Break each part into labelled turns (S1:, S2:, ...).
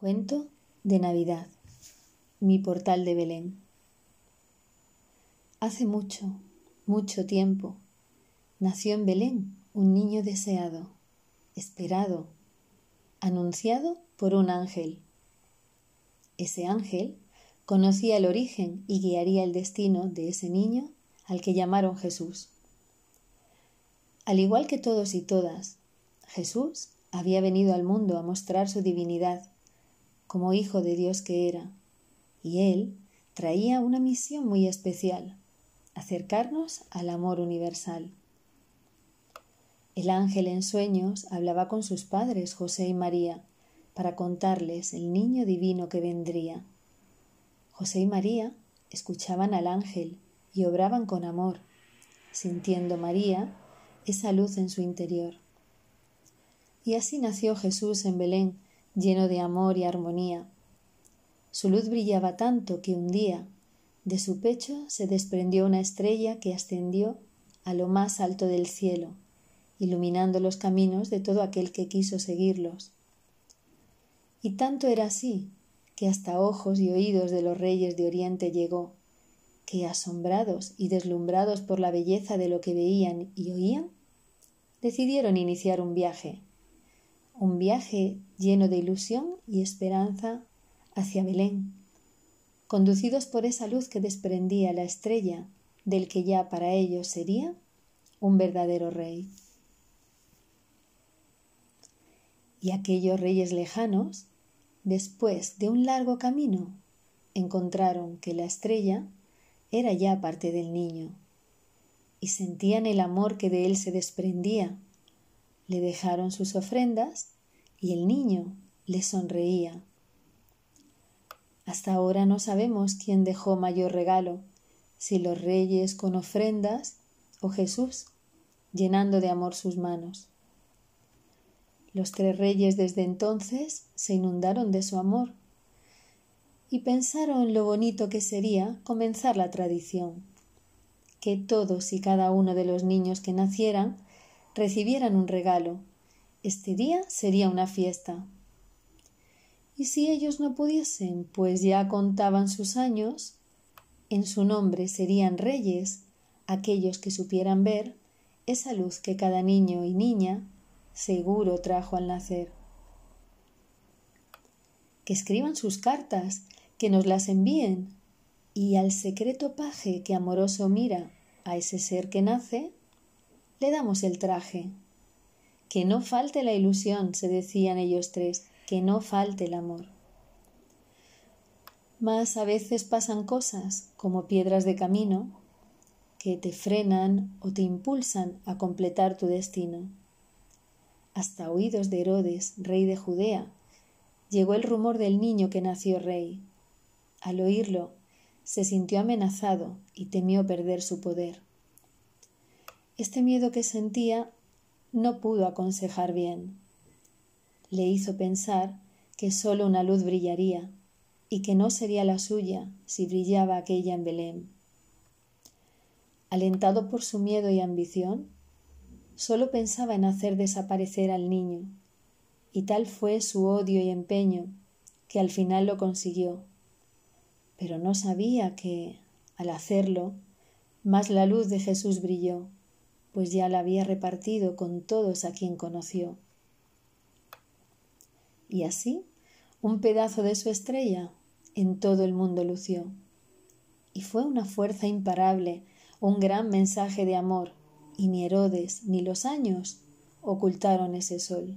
S1: Cuento de Navidad. Mi portal de Belén. Hace mucho, mucho tiempo, nació en Belén un niño deseado, esperado, anunciado por un ángel. Ese ángel conocía el origen y guiaría el destino de ese niño al que llamaron Jesús. Al igual que todos y todas, Jesús había venido al mundo a mostrar su divinidad como hijo de Dios que era, y él traía una misión muy especial, acercarnos al amor universal. El ángel en sueños hablaba con sus padres, José y María, para contarles el niño divino que vendría. José y María escuchaban al ángel y obraban con amor, sintiendo María esa luz en su interior. Y así nació Jesús en Belén, lleno de amor y armonía. Su luz brillaba tanto que un día de su pecho se desprendió una estrella que ascendió a lo más alto del cielo, iluminando los caminos de todo aquel que quiso seguirlos. Y tanto era así que hasta ojos y oídos de los reyes de Oriente llegó, que asombrados y deslumbrados por la belleza de lo que veían y oían, decidieron iniciar un viaje un viaje lleno de ilusión y esperanza hacia Belén, conducidos por esa luz que desprendía la estrella del que ya para ellos sería un verdadero rey. Y aquellos reyes lejanos, después de un largo camino, encontraron que la estrella era ya parte del niño, y sentían el amor que de él se desprendía le dejaron sus ofrendas y el niño le sonreía. Hasta ahora no sabemos quién dejó mayor regalo, si los reyes con ofrendas o Jesús llenando de amor sus manos. Los tres reyes desde entonces se inundaron de su amor y pensaron lo bonito que sería comenzar la tradición, que todos y cada uno de los niños que nacieran recibieran un regalo. Este día sería una fiesta. Y si ellos no pudiesen, pues ya contaban sus años, en su nombre serían reyes aquellos que supieran ver esa luz que cada niño y niña seguro trajo al nacer. Que escriban sus cartas, que nos las envíen, y al secreto paje que amoroso mira a ese ser que nace, le damos el traje. Que no falte la ilusión, se decían ellos tres, que no falte el amor. Mas a veces pasan cosas, como piedras de camino, que te frenan o te impulsan a completar tu destino. Hasta oídos de Herodes, rey de Judea, llegó el rumor del niño que nació rey. Al oírlo, se sintió amenazado y temió perder su poder. Este miedo que sentía no pudo aconsejar bien. Le hizo pensar que sólo una luz brillaría y que no sería la suya si brillaba aquella en Belén. Alentado por su miedo y ambición, sólo pensaba en hacer desaparecer al niño, y tal fue su odio y empeño que al final lo consiguió. Pero no sabía que, al hacerlo, más la luz de Jesús brilló pues ya la había repartido con todos a quien conoció. Y así, un pedazo de su estrella en todo el mundo lució. Y fue una fuerza imparable, un gran mensaje de amor, y ni Herodes ni los años ocultaron ese sol.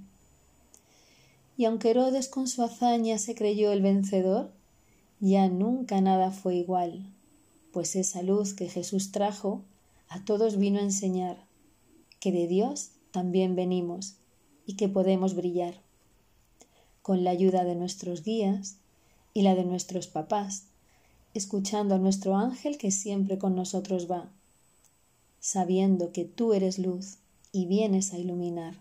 S1: Y aunque Herodes con su hazaña se creyó el vencedor, ya nunca nada fue igual, pues esa luz que Jesús trajo a todos vino a enseñar que de Dios también venimos y que podemos brillar. Con la ayuda de nuestros guías y la de nuestros papás, escuchando a nuestro ángel que siempre con nosotros va, sabiendo que tú eres luz y vienes a iluminar.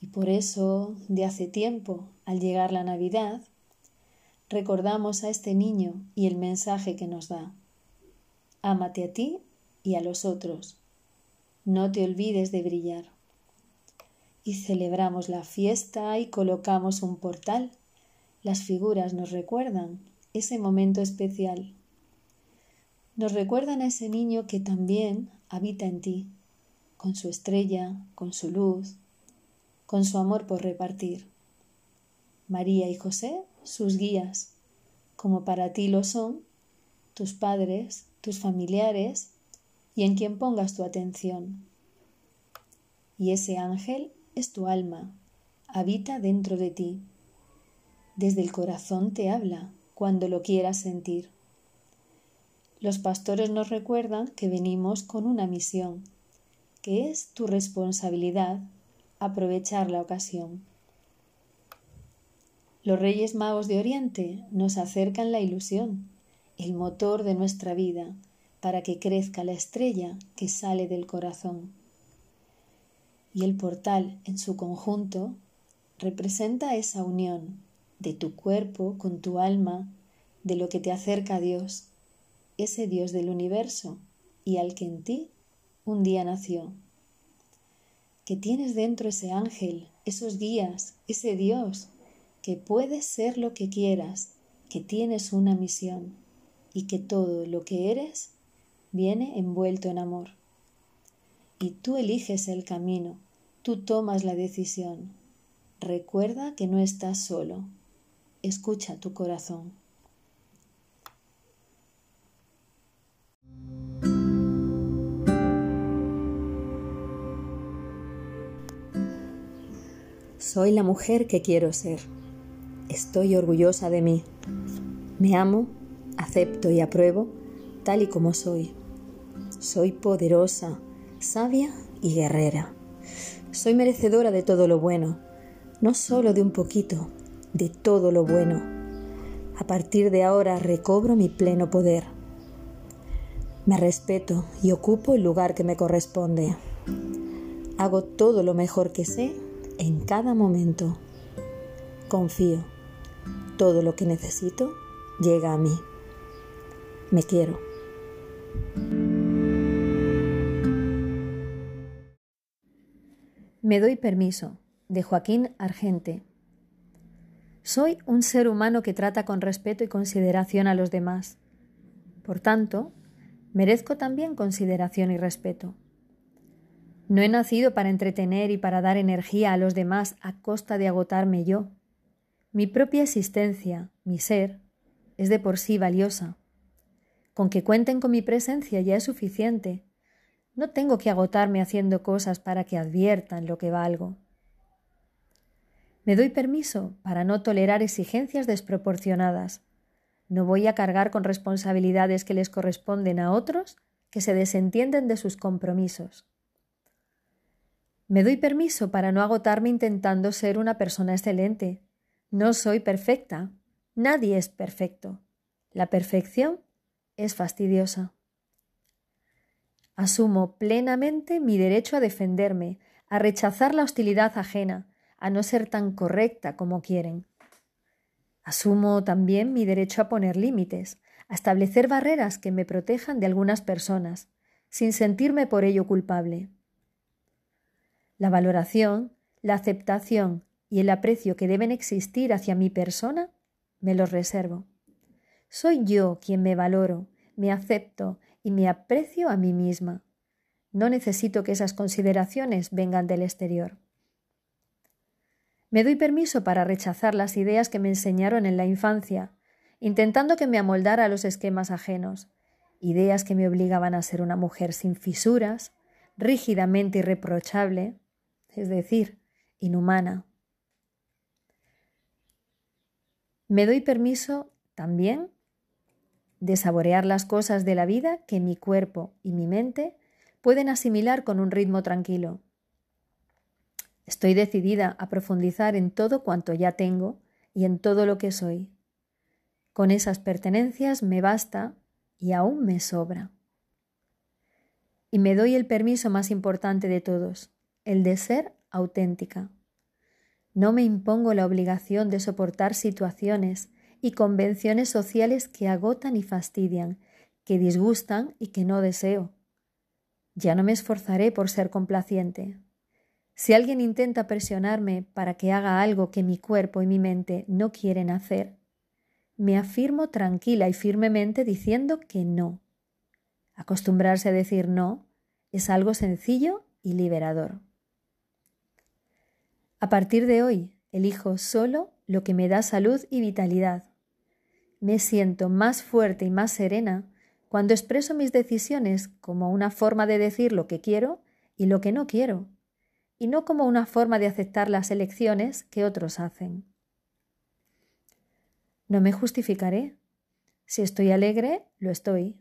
S1: Y por eso, de hace tiempo, al llegar la Navidad, recordamos a este niño y el mensaje que nos da. Ámate a ti y a los otros. No te olvides de brillar. Y celebramos la fiesta y colocamos un portal Las figuras nos recuerdan ese momento especial. Nos recuerdan a ese niño que también habita en ti, con su estrella, con su luz, con su amor por repartir. María y José, sus guías, como para ti lo son tus padres, tus familiares y en quien pongas tu atención. Y ese ángel es tu alma, habita dentro de ti. Desde el corazón te habla cuando lo quieras sentir. Los pastores nos recuerdan que venimos con una misión, que es tu responsabilidad aprovechar la ocasión. Los Reyes Magos de Oriente nos acercan la ilusión, el motor de nuestra vida, para que crezca la estrella que sale del corazón. Y el portal en su conjunto representa esa unión de tu cuerpo con tu alma, de lo que te acerca a Dios, ese Dios del universo y al que en ti un día nació. Que tienes dentro ese ángel, esos guías, ese Dios que puedes ser lo que quieras, que tienes una misión y que todo lo que eres viene envuelto en amor. Y tú eliges el camino, tú tomas la decisión. Recuerda que no estás solo. Escucha tu corazón.
S2: Soy la mujer que quiero ser. Estoy orgullosa de mí. Me amo, acepto y apruebo tal y como soy. Soy poderosa, sabia y guerrera. Soy merecedora de todo lo bueno, no solo de un poquito, de todo lo bueno. A partir de ahora recobro mi pleno poder. Me respeto y ocupo el lugar que me corresponde. Hago todo lo mejor que sé en cada momento. Confío todo lo que necesito llega a mí. Me quiero.
S1: Me doy permiso, de Joaquín Argente. Soy un ser humano que trata con respeto y consideración a los demás. Por tanto, merezco también consideración y respeto. No he nacido para entretener y para dar energía a los demás a costa de agotarme yo. Mi propia existencia, mi ser, es de por sí valiosa. Con que cuenten con mi presencia ya es suficiente. No tengo que agotarme haciendo cosas para que adviertan lo que valgo. Me doy permiso para no tolerar exigencias desproporcionadas. No voy a cargar con responsabilidades que les corresponden a otros que se desentienden de sus compromisos. Me doy permiso para no agotarme intentando ser una persona excelente, no soy perfecta. Nadie es perfecto. La perfección es fastidiosa. Asumo plenamente mi derecho a defenderme, a rechazar la hostilidad ajena, a no ser tan correcta como quieren. Asumo también mi derecho a poner límites, a establecer barreras que me protejan de algunas personas, sin sentirme por ello culpable. La valoración, la aceptación y el aprecio que deben existir hacia mi persona, me los reservo. Soy yo quien me valoro, me acepto y me aprecio a mí misma. No necesito que esas consideraciones vengan del exterior. Me doy permiso para rechazar las ideas que me enseñaron en la infancia, intentando que me amoldara a los esquemas ajenos, ideas que me obligaban a ser una mujer sin fisuras, rígidamente irreprochable, es decir, inhumana. Me doy permiso también de saborear las cosas de la vida que mi cuerpo y mi mente pueden asimilar con un ritmo tranquilo. Estoy decidida a profundizar en todo cuanto ya tengo y en todo lo que soy. Con esas pertenencias me basta y aún me sobra. Y me doy el permiso más importante de todos, el de ser auténtica. No me impongo la obligación de soportar situaciones y convenciones sociales que agotan y fastidian, que disgustan y que no deseo. Ya no me esforzaré por ser complaciente.
S2: Si alguien intenta presionarme para que haga algo que mi cuerpo y mi mente no quieren hacer, me afirmo tranquila y firmemente diciendo que no. Acostumbrarse a decir no es algo sencillo y liberador. A partir de hoy, elijo solo lo que me da salud y vitalidad. Me siento más fuerte y más serena cuando expreso mis decisiones como una forma de decir lo que quiero y lo que no quiero, y no como una forma de aceptar las elecciones que otros hacen. No me justificaré. Si estoy alegre, lo estoy.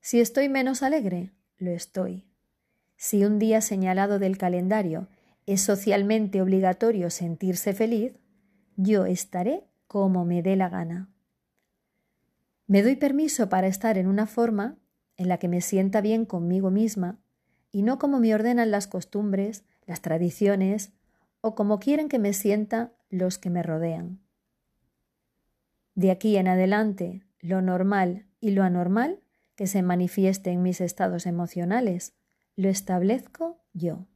S2: Si estoy menos alegre, lo estoy. Si un día señalado del calendario es socialmente obligatorio sentirse feliz, yo estaré como me dé la gana. Me doy permiso para estar en una forma en la que me sienta bien conmigo misma y no como me ordenan las costumbres, las tradiciones o como quieren que me sienta los que me rodean. De aquí en adelante, lo normal y lo anormal que se manifieste en mis estados emocionales, lo establezco yo.